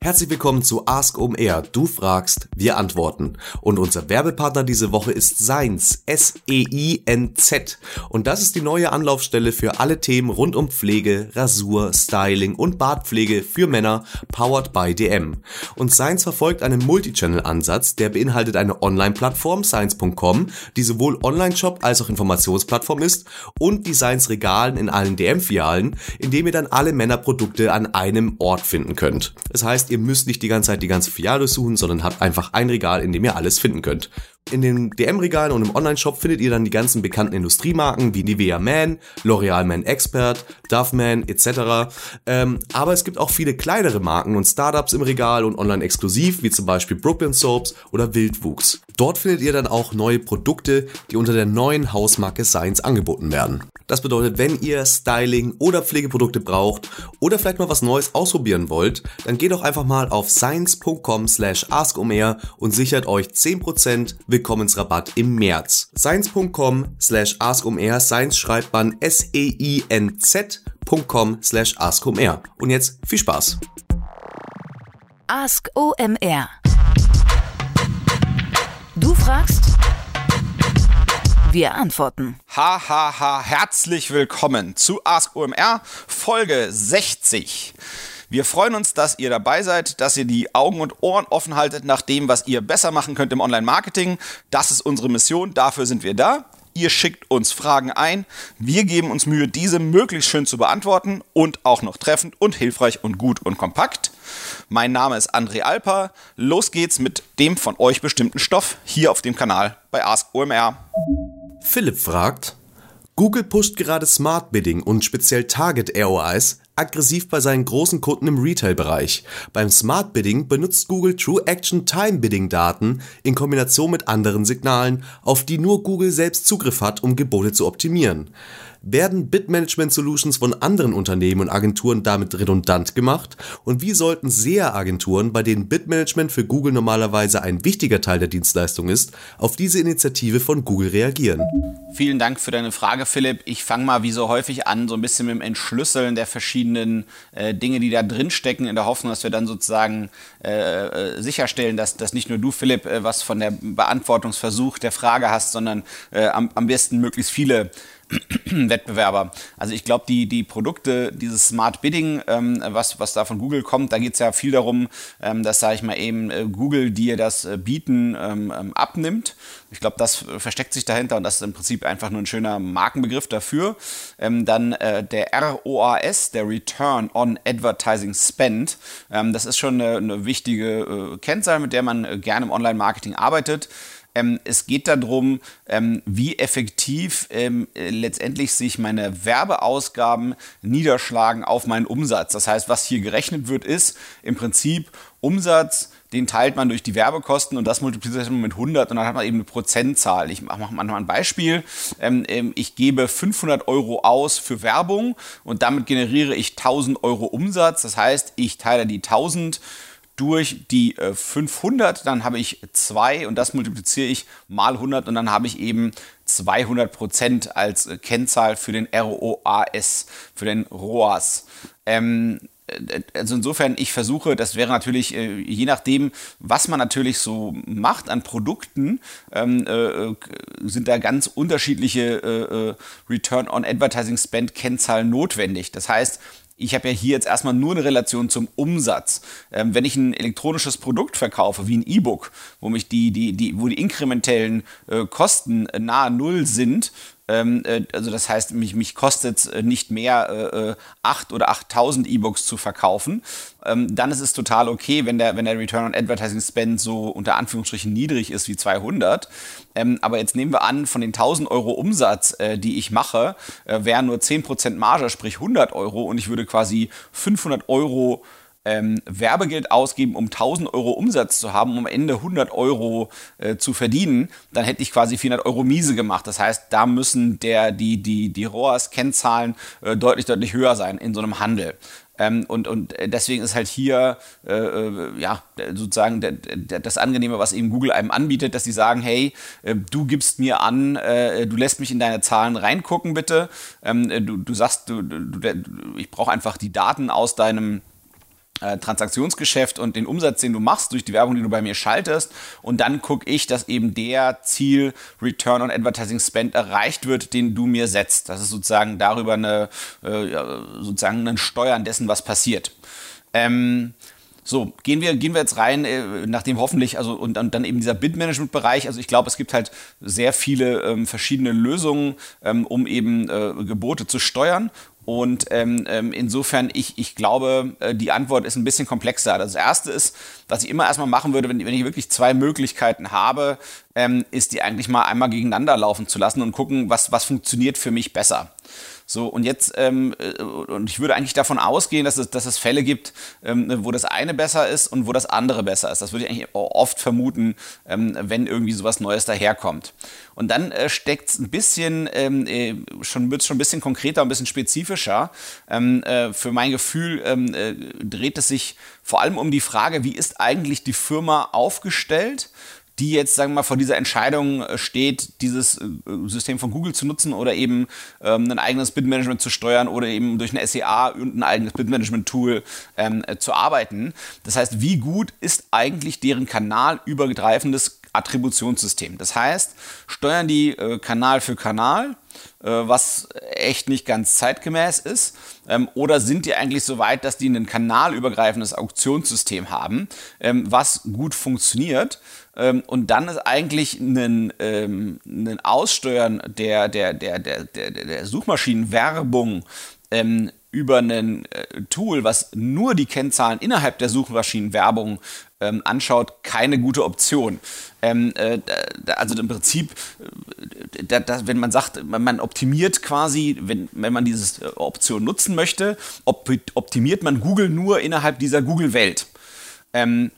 Herzlich willkommen zu Ask OMR. Du fragst, wir antworten. Und unser Werbepartner diese Woche ist Seins, S-E-I-N-Z. Und das ist die neue Anlaufstelle für alle Themen rund um Pflege, Rasur, Styling und Bartpflege für Männer, powered by DM. Und Seins verfolgt einen Multichannel-Ansatz, der beinhaltet eine Online-Plattform, Seins.com, die sowohl Online-Shop als auch Informationsplattform ist und die Seins-Regalen in allen DM-Filialen, in dem ihr dann alle Männerprodukte an einem Ort finden könnt. Das heißt, ihr müsst nicht die ganze Zeit die ganze Filiale suchen, sondern habt einfach ein Regal, in dem ihr alles finden könnt. In den DM-Regalen und im Online-Shop findet ihr dann die ganzen bekannten Industriemarken wie Nivea Man, L'Oreal Man Expert, Dove Man etc. Ähm, aber es gibt auch viele kleinere Marken und Startups im Regal und online exklusiv, wie zum Beispiel Brooklyn Soaps oder Wildwuchs. Dort findet ihr dann auch neue Produkte, die unter der neuen Hausmarke Science angeboten werden. Das bedeutet, wenn ihr Styling oder Pflegeprodukte braucht oder vielleicht mal was Neues ausprobieren wollt, dann geht doch einfach mal auf science.com slash askomr und sichert euch 10% Willkommensrabatt im März. science.com slash askomr, science schreibt man S-E-I-N-Z.com slash askomr. Und jetzt viel Spaß. Ask OMR. Du fragst, wir antworten. Hahaha, ha, ha. herzlich willkommen zu Ask OMR Folge 60. Wir freuen uns, dass ihr dabei seid, dass ihr die Augen und Ohren offen haltet nach dem, was ihr besser machen könnt im Online-Marketing. Das ist unsere Mission, dafür sind wir da. Ihr schickt uns Fragen ein. Wir geben uns Mühe, diese möglichst schön zu beantworten und auch noch treffend und hilfreich und gut und kompakt. Mein Name ist André Alper. Los geht's mit dem von euch bestimmten Stoff hier auf dem Kanal bei Ask OMR. Philipp fragt, Google pusht gerade Smart Bidding und speziell Target ROIs aggressiv bei seinen großen Kunden im Retail-Bereich. Beim Smart Bidding benutzt Google True Action Time Bidding Daten in Kombination mit anderen Signalen, auf die nur Google selbst Zugriff hat, um Gebote zu optimieren. Werden Bid-Management-Solutions von anderen Unternehmen und Agenturen damit redundant gemacht? Und wie sollten SEA-Agenturen, bei denen Bid-Management für Google normalerweise ein wichtiger Teil der Dienstleistung ist, auf diese Initiative von Google reagieren? Vielen Dank für deine Frage, Philipp. Ich fange mal wie so häufig an, so ein bisschen mit dem Entschlüsseln der verschiedenen äh, Dinge, die da drin stecken, in der Hoffnung, dass wir dann sozusagen äh, äh sicherstellen, dass, dass nicht nur du, Philipp, äh, was von der Beantwortungsversuch der Frage hast, sondern äh, am, am besten möglichst viele Wettbewerber. Also ich glaube, die, die Produkte, dieses Smart Bidding, ähm, was, was da von Google kommt, da geht es ja viel darum, ähm, dass, sage ich mal, eben äh, Google dir das äh, Bieten ähm, ähm abnimmt. Ich glaube, das versteckt sich dahinter und das ist im Prinzip einfach nur ein schöner Markenbegriff dafür. Ähm, dann äh, der ROAS, der Return on Advertising Spend, ähm, das ist schon eine, eine wichtige äh, Kennzahl, mit der man äh, gerne im Online-Marketing arbeitet. Ähm, es geht darum, ähm, wie effektiv ähm, letztendlich sich meine Werbeausgaben niederschlagen auf meinen Umsatz. Das heißt, was hier gerechnet wird, ist im Prinzip Umsatz, den teilt man durch die Werbekosten und das multipliziert man mit 100 und dann hat man eben eine Prozentzahl. Ich mache mal ein Beispiel. Ähm, ähm, ich gebe 500 Euro aus für Werbung und damit generiere ich 1000 Euro Umsatz. Das heißt, ich teile die 1000 durch die äh, 500, dann habe ich 2 und das multipliziere ich mal 100 und dann habe ich eben 200 Prozent als äh, Kennzahl für den ROAS, für den ROAS. Ähm, äh, also insofern, ich versuche, das wäre natürlich, äh, je nachdem, was man natürlich so macht an Produkten, ähm, äh, sind da ganz unterschiedliche äh, Return on Advertising Spend Kennzahlen notwendig. Das heißt, ich habe ja hier jetzt erstmal nur eine Relation zum Umsatz. Ähm, wenn ich ein elektronisches Produkt verkaufe, wie ein E-Book, wo mich die, die, die, wo die inkrementellen äh, Kosten äh, nahe Null sind, ähm, äh, also das heißt, mich, mich kostet es äh, nicht mehr, äh, 8 äh, oder 8000 E-Books zu verkaufen. Ähm, dann ist es total okay, wenn der, wenn der Return on Advertising Spend so unter Anführungsstrichen niedrig ist wie 200. Ähm, aber jetzt nehmen wir an, von den 1000 Euro Umsatz, äh, die ich mache, äh, wären nur 10% Marge, sprich 100 Euro und ich würde quasi 500 Euro ähm, Werbegeld ausgeben, um 1000 Euro Umsatz zu haben, um am Ende 100 Euro äh, zu verdienen, dann hätte ich quasi 400 Euro Miese gemacht. Das heißt, da müssen der, die, die, die ROAS-Kennzahlen äh, deutlich, deutlich höher sein in so einem Handel. Ähm, und, und deswegen ist halt hier äh, äh ja sozusagen der, der, das Angenehme, was eben Google einem anbietet, dass sie sagen, hey, äh, du gibst mir an, äh, du lässt mich in deine Zahlen reingucken, bitte. Ähm, du, du sagst, du, du ich brauche einfach die Daten aus deinem äh, Transaktionsgeschäft und den Umsatz, den du machst durch die Werbung, die du bei mir schaltest. Und dann gucke ich, dass eben der Ziel Return on Advertising Spend erreicht wird, den du mir setzt. Das ist sozusagen darüber eine, äh, sozusagen ein Steuern dessen, was passiert. Ähm, so, gehen wir, gehen wir jetzt rein, äh, nachdem hoffentlich, also und, und dann eben dieser Bid-Management-Bereich, also ich glaube, es gibt halt sehr viele ähm, verschiedene Lösungen, ähm, um eben äh, Gebote zu steuern. Und ähm, ähm, insofern, ich, ich glaube, äh, die Antwort ist ein bisschen komplexer. Das erste ist, was ich immer erstmal machen würde, wenn, wenn ich wirklich zwei Möglichkeiten habe, ähm, ist die eigentlich mal einmal gegeneinander laufen zu lassen und gucken, was, was funktioniert für mich besser. So, und jetzt, ähm, äh, und ich würde eigentlich davon ausgehen, dass es, dass es Fälle gibt, ähm, wo das eine besser ist und wo das andere besser ist. Das würde ich eigentlich oft vermuten, ähm, wenn irgendwie sowas Neues daherkommt. Und dann äh, steckt es ein bisschen, ähm, äh, schon wird es schon ein bisschen konkreter, ein bisschen spezifischer. Ähm, äh, für mein Gefühl ähm, äh, dreht es sich vor allem um die Frage, wie ist eigentlich die Firma aufgestellt? Die jetzt, sagen wir mal, vor dieser Entscheidung äh, steht, dieses äh, System von Google zu nutzen oder eben ähm, ein eigenes Bid-Management zu steuern oder eben durch eine SEA und ein eigenes Bid-Management-Tool ähm, äh, zu arbeiten. Das heißt, wie gut ist eigentlich deren kanalübergreifendes Attributionssystem? Das heißt, steuern die äh, Kanal für Kanal was echt nicht ganz zeitgemäß ist? Ähm, oder sind die eigentlich so weit, dass die ein kanalübergreifendes Auktionssystem haben, ähm, was gut funktioniert? Ähm, und dann ist eigentlich ein, ein Aussteuern der, der, der, der, der, der Suchmaschinenwerbung über ein äh, Tool, was nur die Kennzahlen innerhalb der Suchmaschinenwerbung ähm, anschaut, keine gute Option. Ähm, äh, also im Prinzip, äh, da, da, wenn man sagt, man, man, optimiert quasi, wenn, wenn man diese äh, Option nutzen möchte, op optimiert man Google nur innerhalb dieser Google-Welt. Ähm,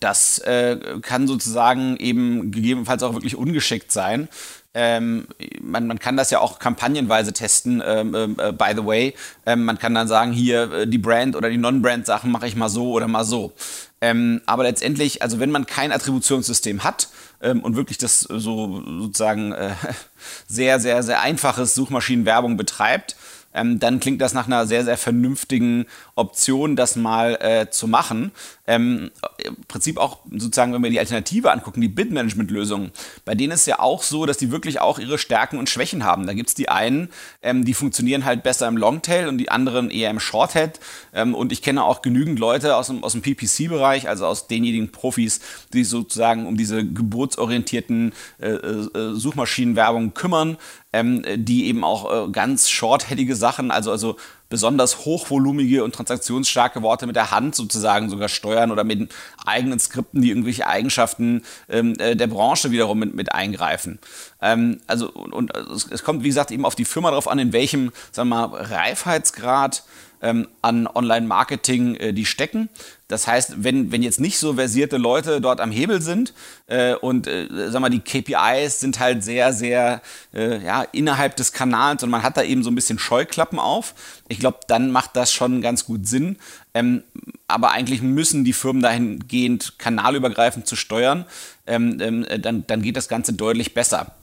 das äh, kann sozusagen eben gegebenenfalls auch wirklich ungeschickt sein. Ähm, man, man kann das ja auch kampagnenweise testen, ähm, äh, by the way. Ähm, man kann dann sagen, hier äh, die Brand oder die Non-Brand-Sachen mache ich mal so oder mal so. Ähm, aber letztendlich, also wenn man kein Attributionssystem hat ähm, und wirklich das so sozusagen äh, sehr, sehr, sehr einfaches Suchmaschinenwerbung betreibt, ähm, dann klingt das nach einer sehr, sehr vernünftigen Option, das mal äh, zu machen. Ähm, Im Prinzip auch sozusagen, wenn wir die Alternative angucken, die Bid-Management-Lösungen, bei denen ist ja auch so, dass die wirklich auch ihre Stärken und Schwächen haben. Da gibt es die einen, ähm, die funktionieren halt besser im Longtail und die anderen eher im Shorthead. Ähm, und ich kenne auch genügend Leute aus dem, aus dem PPC-Bereich, also aus denjenigen Profis, die sich sozusagen um diese geburtsorientierten äh, äh, Suchmaschinenwerbung kümmern, ähm, die eben auch äh, ganz shortheadige Sachen, also, also besonders hochvolumige und transaktionsstarke Worte mit der Hand sozusagen sogar steuern oder mit eigenen Skripten, die irgendwelche Eigenschaften ähm, äh, der Branche wiederum mit, mit eingreifen. Ähm, also und, und es, kommt, wie gesagt, eben auf die Firma drauf an, in welchem, sagen wir mal, Reifheitsgrad ähm, an Online-Marketing äh, die stecken. Das heißt, wenn, wenn jetzt nicht so versierte Leute dort am Hebel sind äh, und äh, sag mal, die KPIs sind halt sehr, sehr äh, ja, innerhalb des Kanals und man hat da eben so ein bisschen Scheuklappen auf, ich glaube, dann macht das schon ganz gut Sinn. Ähm, aber eigentlich müssen die Firmen dahingehend kanalübergreifend zu steuern, ähm, ähm, dann, dann geht das Ganze deutlich besser.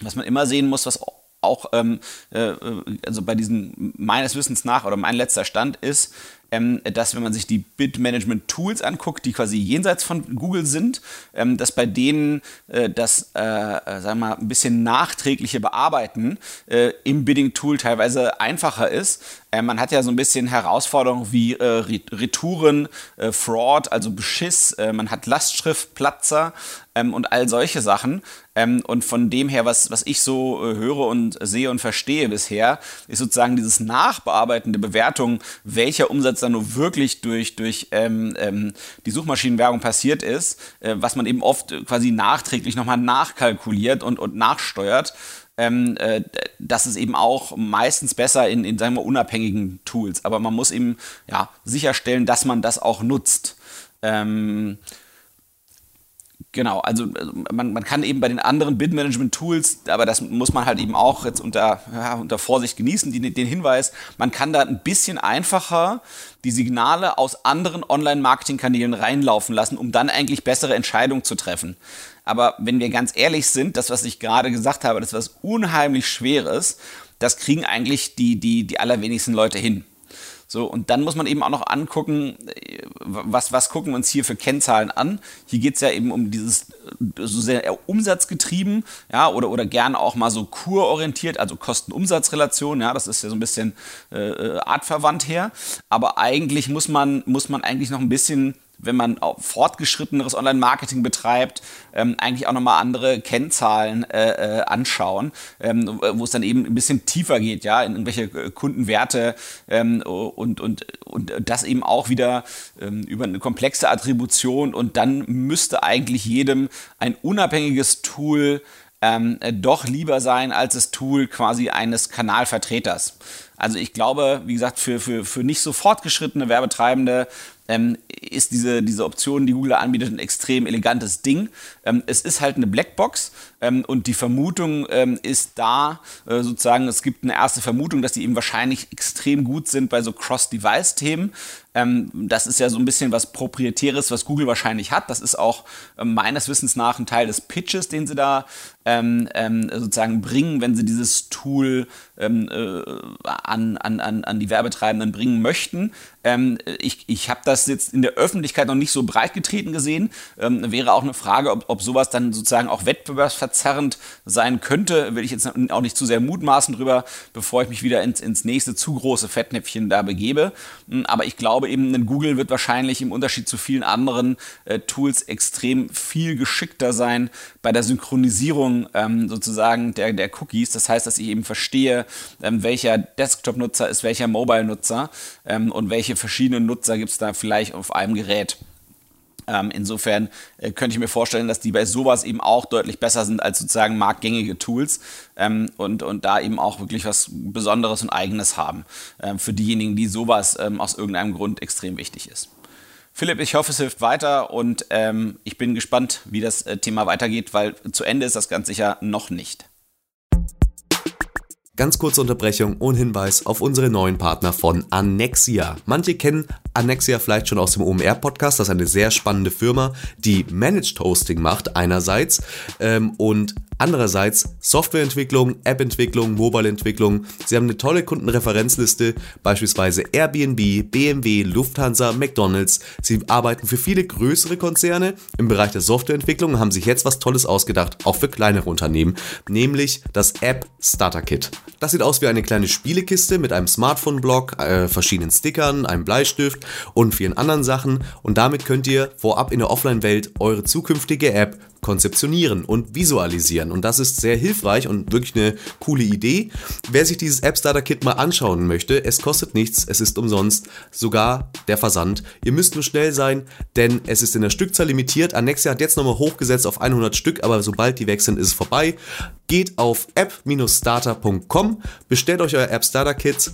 Was man immer sehen muss, was auch ähm, äh, also bei diesen meines Wissens nach oder mein letzter Stand ist, ähm, dass wenn man sich die Bid-Management-Tools anguckt, die quasi jenseits von Google sind, ähm, dass bei denen äh, das, äh, äh sagen wir mal, ein bisschen nachträgliche Bearbeiten äh, im Bidding-Tool teilweise einfacher ist. Äh, man hat ja so ein bisschen Herausforderungen wie äh, Retouren, Fraud, also Beschiss, man hat Lastschriftplatzer ähm, und all solche Sachen. Ähm, und von dem her, was, was ich so höre und sehe und verstehe bisher, ist sozusagen dieses nachbearbeitende Bewertung, welcher Umsatz dann nur wirklich durch, durch ähm, ähm, die Suchmaschinenwerbung passiert ist, äh, was man eben oft quasi nachträglich nochmal nachkalkuliert und, und nachsteuert. Ähm, äh, das ist eben auch meistens besser in, in sagen wir, unabhängigen Tools. Aber man muss eben ja, sicherstellen, dass man das auch nutzt. Ähm, Genau, also, also man, man kann eben bei den anderen Bid-Management-Tools, aber das muss man halt eben auch jetzt unter, ja, unter Vorsicht genießen, die, den Hinweis, man kann da ein bisschen einfacher die Signale aus anderen Online-Marketing-Kanälen reinlaufen lassen, um dann eigentlich bessere Entscheidungen zu treffen. Aber wenn wir ganz ehrlich sind, das, was ich gerade gesagt habe, das ist was unheimlich Schweres, das kriegen eigentlich die, die, die allerwenigsten Leute hin. So, und dann muss man eben auch noch angucken, äh, was, was gucken wir uns hier für Kennzahlen an. Hier geht es ja eben um dieses so sehr umsatzgetrieben, ja, oder, oder gerne auch mal so kurorientiert, also Kosten-Umsatz-Relation, ja, das ist ja so ein bisschen äh, äh artverwandt her. Aber eigentlich muss man, muss man eigentlich noch ein bisschen wenn man fortgeschritteneres Online-Marketing betreibt, ähm, eigentlich auch nochmal andere Kennzahlen äh, äh, anschauen, ähm, wo es dann eben ein bisschen tiefer geht, ja, in irgendwelche äh, Kundenwerte ähm, und, und, und das eben auch wieder ähm, über eine komplexe Attribution und dann müsste eigentlich jedem ein unabhängiges Tool ähm, doch lieber sein als das Tool quasi eines Kanalvertreters. Also ich glaube, wie gesagt, für, für, für nicht so fortgeschrittene Werbetreibende ähm, ist diese, diese Option, die Google anbietet, ein extrem elegantes Ding. Ähm, es ist halt eine Blackbox ähm, und die Vermutung ähm, ist da, äh, sozusagen, es gibt eine erste Vermutung, dass die eben wahrscheinlich extrem gut sind bei so Cross-Device-Themen. Ähm, das ist ja so ein bisschen was Proprietäres, was Google wahrscheinlich hat. Das ist auch ähm, meines Wissens nach ein Teil des Pitches, den sie da ähm, ähm, sozusagen bringen, wenn sie dieses Tool ähm, äh, an, an, an die Werbetreibenden bringen möchten. Ähm, ich ich habe das jetzt in der Öffentlichkeit noch nicht so breit getreten gesehen. Ähm, wäre auch eine Frage, ob, ob sowas dann sozusagen auch wettbewerbsverzerrend sein könnte. Will ich jetzt auch nicht zu sehr mutmaßen drüber, bevor ich mich wieder ins, ins nächste zu große Fettnäpfchen da begebe. Hm, aber ich glaube eben, ein Google wird wahrscheinlich im Unterschied zu vielen anderen äh, Tools extrem viel geschickter sein bei der Synchronisierung ähm, sozusagen der, der Cookies. Das heißt, dass ich eben verstehe, ähm, welcher Desktop-Nutzer ist welcher Mobile-Nutzer ähm, und welche verschiedenen Nutzer gibt es da vielleicht auf einem Gerät. Ähm, insofern äh, könnte ich mir vorstellen, dass die bei sowas eben auch deutlich besser sind als sozusagen marktgängige Tools ähm, und, und da eben auch wirklich was Besonderes und Eigenes haben. Ähm, für diejenigen, die sowas ähm, aus irgendeinem Grund extrem wichtig ist. Philipp, ich hoffe, es hilft weiter und ähm, ich bin gespannt, wie das äh, Thema weitergeht, weil zu Ende ist das ganz sicher noch nicht. Ganz kurze Unterbrechung und Hinweis auf unsere neuen Partner von Annexia. Manche kennen Annexia vielleicht schon aus dem OMR-Podcast. Das ist eine sehr spannende Firma, die Managed Hosting macht einerseits ähm, und Andererseits Softwareentwicklung, App-Entwicklung, Mobile-Entwicklung. Sie haben eine tolle Kundenreferenzliste, beispielsweise Airbnb, BMW, Lufthansa, McDonald's. Sie arbeiten für viele größere Konzerne. Im Bereich der Softwareentwicklung haben sich jetzt was Tolles ausgedacht, auch für kleinere Unternehmen, nämlich das App Starter Kit. Das sieht aus wie eine kleine Spielekiste mit einem Smartphone-Block, äh, verschiedenen Stickern, einem Bleistift und vielen anderen Sachen. Und damit könnt ihr vorab in der Offline-Welt eure zukünftige App konzeptionieren und visualisieren. Und das ist sehr hilfreich und wirklich eine coole Idee. Wer sich dieses App Starter Kit mal anschauen möchte, es kostet nichts, es ist umsonst, sogar der Versand. Ihr müsst nur schnell sein, denn es ist in der Stückzahl limitiert. Annexia hat jetzt nochmal hochgesetzt auf 100 Stück, aber sobald die weg sind, ist es vorbei. Geht auf app-starter.com, bestellt euch euer App Starter Kit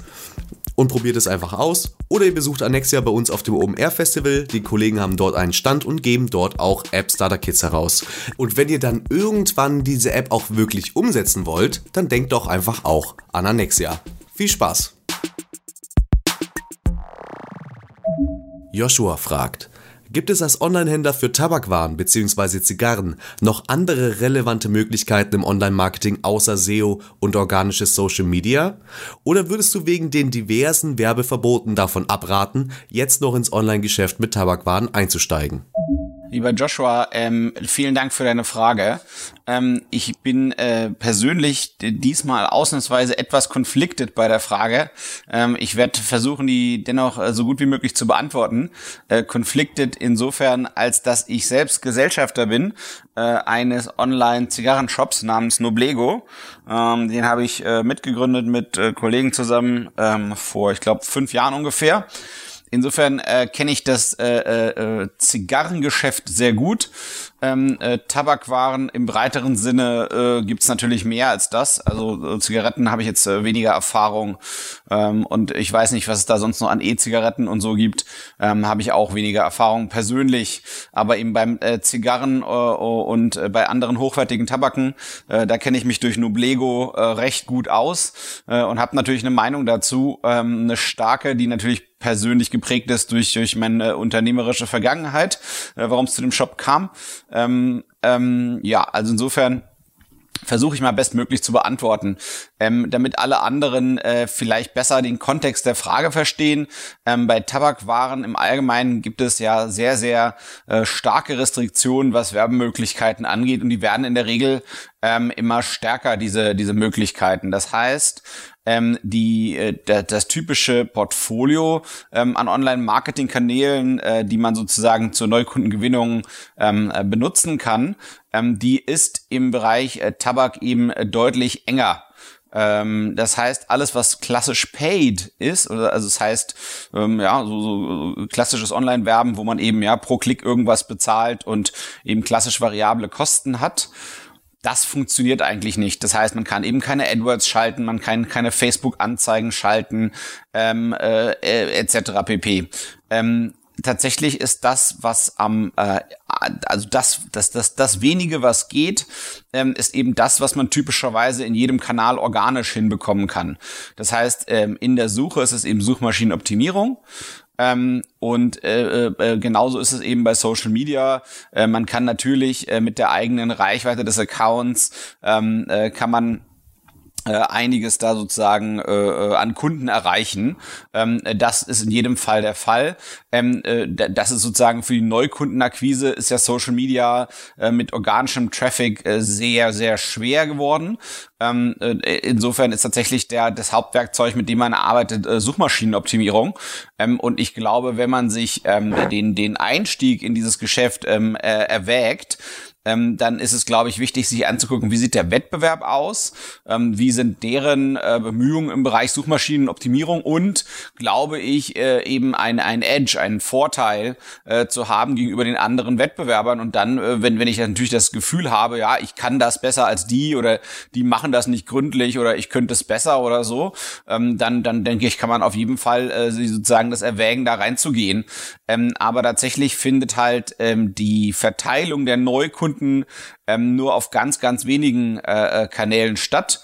und probiert es einfach aus. Oder ihr besucht Annexia bei uns auf dem OMR Festival. Die Kollegen haben dort einen Stand und geben dort auch App Starter Kits heraus. Und wenn ihr dann irgendwann diese App auch wirklich umsetzen wollt, dann denkt doch einfach auch an Annexia. Viel Spaß! Joshua fragt, Gibt es als Online-Händler für Tabakwaren bzw. Zigarren noch andere relevante Möglichkeiten im Online-Marketing außer SEO und organisches Social Media? Oder würdest du wegen den diversen Werbeverboten davon abraten, jetzt noch ins Online-Geschäft mit Tabakwaren einzusteigen? Lieber Joshua, ähm, vielen Dank für deine Frage. Ähm, ich bin äh, persönlich diesmal ausnahmsweise etwas conflicted bei der Frage. Ähm, ich werde versuchen, die dennoch äh, so gut wie möglich zu beantworten. Äh, conflicted insofern, als dass ich selbst Gesellschafter bin äh, eines Online-Zigarrenshops namens Noblego. Ähm, den habe ich äh, mitgegründet mit äh, Kollegen zusammen ähm, vor, ich glaube, fünf Jahren ungefähr. Insofern äh, kenne ich das äh, äh, Zigarrengeschäft sehr gut. Ähm, äh, Tabakwaren im breiteren Sinne äh, gibt natürlich mehr als das. Also äh, Zigaretten habe ich jetzt äh, weniger Erfahrung ähm, und ich weiß nicht, was es da sonst noch an E-Zigaretten und so gibt. Ähm, habe ich auch weniger Erfahrung persönlich. Aber eben beim äh, Zigarren äh, und äh, bei anderen hochwertigen Tabaken, äh, da kenne ich mich durch Nublego äh, recht gut aus äh, und habe natürlich eine Meinung dazu. Ähm, eine starke, die natürlich persönlich geprägt ist durch, durch meine unternehmerische Vergangenheit, äh, warum es zu dem Shop kam. Ähm, ähm, ja, also insofern versuche ich mal bestmöglich zu beantworten, ähm, damit alle anderen äh, vielleicht besser den Kontext der Frage verstehen. Ähm, bei Tabakwaren im Allgemeinen gibt es ja sehr, sehr äh, starke Restriktionen, was Werbemöglichkeiten angeht und die werden in der Regel ähm, immer stärker, diese, diese Möglichkeiten. Das heißt, ähm, die, äh, das, typische Portfolio ähm, an Online-Marketing-Kanälen, äh, die man sozusagen zur Neukundengewinnung ähm, äh, benutzen kann, ähm, die ist im Bereich äh, Tabak eben äh, deutlich enger ähm, das heißt, alles, was klassisch paid ist, also das heißt, ähm, ja, so, so klassisches Online-Werben, wo man eben ja pro Klick irgendwas bezahlt und eben klassisch variable Kosten hat, das funktioniert eigentlich nicht. Das heißt, man kann eben keine AdWords schalten, man kann keine Facebook-Anzeigen schalten, ähm, äh, äh etc. pp. Ähm, tatsächlich ist das, was am, äh, also das, das, das, das wenige, was geht, ähm, ist eben das, was man typischerweise in jedem Kanal organisch hinbekommen kann. Das heißt, ähm, in der Suche ist es eben Suchmaschinenoptimierung. Ähm, und äh, äh, genauso ist es eben bei Social Media. Äh, man kann natürlich äh, mit der eigenen Reichweite des Accounts ähm, äh, kann man äh, einiges da sozusagen äh, äh, an Kunden erreichen. Ähm, das ist in jedem Fall der Fall. Ähm, äh, das ist sozusagen für die Neukundenakquise ist ja Social Media äh, mit organischem Traffic äh, sehr, sehr schwer geworden. Ähm, äh, insofern ist tatsächlich der, das Hauptwerkzeug, mit dem man arbeitet, äh, Suchmaschinenoptimierung. Ähm, und ich glaube, wenn man sich ähm, den, den Einstieg in dieses Geschäft ähm, äh, erwägt, ähm, dann ist es, glaube ich, wichtig, sich anzugucken, wie sieht der Wettbewerb aus, ähm, wie sind deren äh, Bemühungen im Bereich Suchmaschinenoptimierung und, glaube ich, äh, eben ein, ein Edge, einen Vorteil äh, zu haben gegenüber den anderen Wettbewerbern. Und dann, äh, wenn, wenn ich natürlich das Gefühl habe, ja, ich kann das besser als die oder die machen das nicht gründlich oder ich könnte es besser oder so, ähm, dann, dann denke ich, kann man auf jeden Fall äh, sozusagen das erwägen, da reinzugehen. Ähm, aber tatsächlich findet halt ähm, die Verteilung der Neukunden ähm, nur auf ganz, ganz wenigen äh, äh Kanälen statt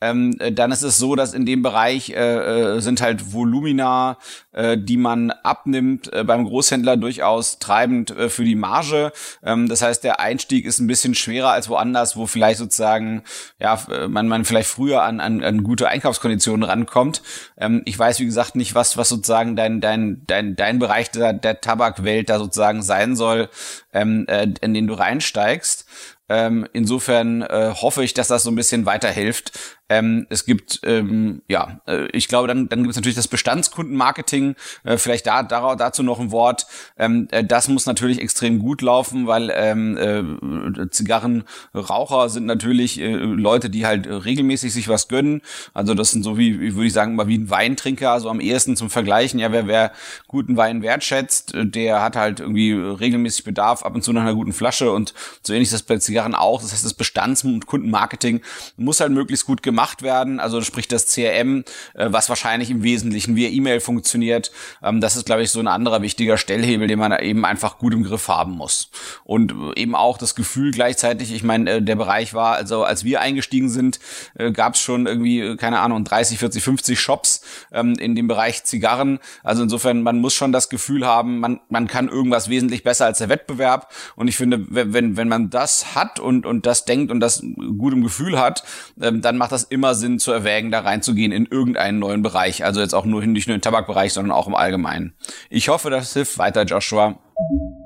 ähm, äh, dann ist es so, dass in dem Bereich äh, äh, sind halt Volumina, äh, die man abnimmt, äh, beim Großhändler durchaus treibend äh, für die Marge. Ähm, das heißt, der Einstieg ist ein bisschen schwerer als woanders, wo vielleicht sozusagen ja man man vielleicht früher an, an, an gute Einkaufskonditionen rankommt. Ähm, ich weiß wie gesagt nicht, was was sozusagen dein dein dein dein Bereich der, der Tabakwelt da sozusagen sein soll, ähm, äh, in den du reinsteigst. Ähm, insofern äh, hoffe ich, dass das so ein bisschen weiterhilft. Ähm, es gibt, ähm, ja, äh, ich glaube, dann, dann gibt es natürlich das Bestandskundenmarketing. Äh, vielleicht da, da, dazu noch ein Wort. Ähm, äh, das muss natürlich extrem gut laufen, weil ähm, äh, Zigarrenraucher sind natürlich äh, Leute, die halt regelmäßig sich was gönnen. Also das sind so wie, würde ich sagen, mal wie ein Weintrinker, also am ehesten zum Vergleichen. Ja, wer, wer guten Wein wertschätzt, der hat halt irgendwie regelmäßig Bedarf ab und zu nach einer guten Flasche und so ähnlich ist das bei Zigarren auch. Das heißt, das Bestands- und Kundenmarketing muss halt möglichst gut gemacht werden, also sprich das CRM, äh, was wahrscheinlich im Wesentlichen via E-Mail funktioniert. Ähm, das ist, glaube ich, so ein anderer wichtiger Stellhebel, den man eben einfach gut im Griff haben muss. Und äh, eben auch das Gefühl gleichzeitig, ich meine, äh, der Bereich war, also als wir eingestiegen sind, gab es schon irgendwie, keine Ahnung, 30, 40, 50 Shops ähm, in dem Bereich Zigarren. Also insofern, man muss schon das Gefühl haben, man, man kann irgendwas wesentlich besser als der Wettbewerb. Und ich finde, wenn, wenn man das hat und, und das denkt und das gut im Gefühl hat, ähm, dann macht das immer Sinn zu erwägen, da reinzugehen in irgendeinen neuen Bereich. Also jetzt auch nur nicht nur im Tabakbereich, sondern auch im Allgemeinen. Ich hoffe, das hilft weiter, Joshua.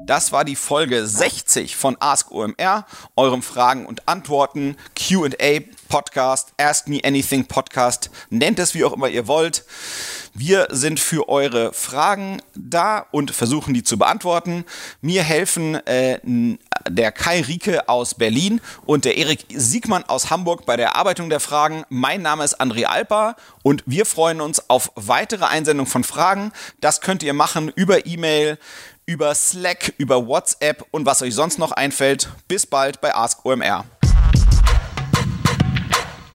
Das war die Folge 60 von Ask OMR, eurem Fragen und Antworten Q&A Podcast, Ask Me Anything Podcast, nennt es wie auch immer ihr wollt. Wir sind für eure Fragen da und versuchen die zu beantworten. Mir helfen äh, der Kai Rieke aus Berlin und der Erik Siegmann aus Hamburg bei der Erarbeitung der Fragen. Mein Name ist André Alper und wir freuen uns auf weitere Einsendungen von Fragen. Das könnt ihr machen über E-Mail, über Slack, über WhatsApp und was euch sonst noch einfällt. Bis bald bei Ask OMR.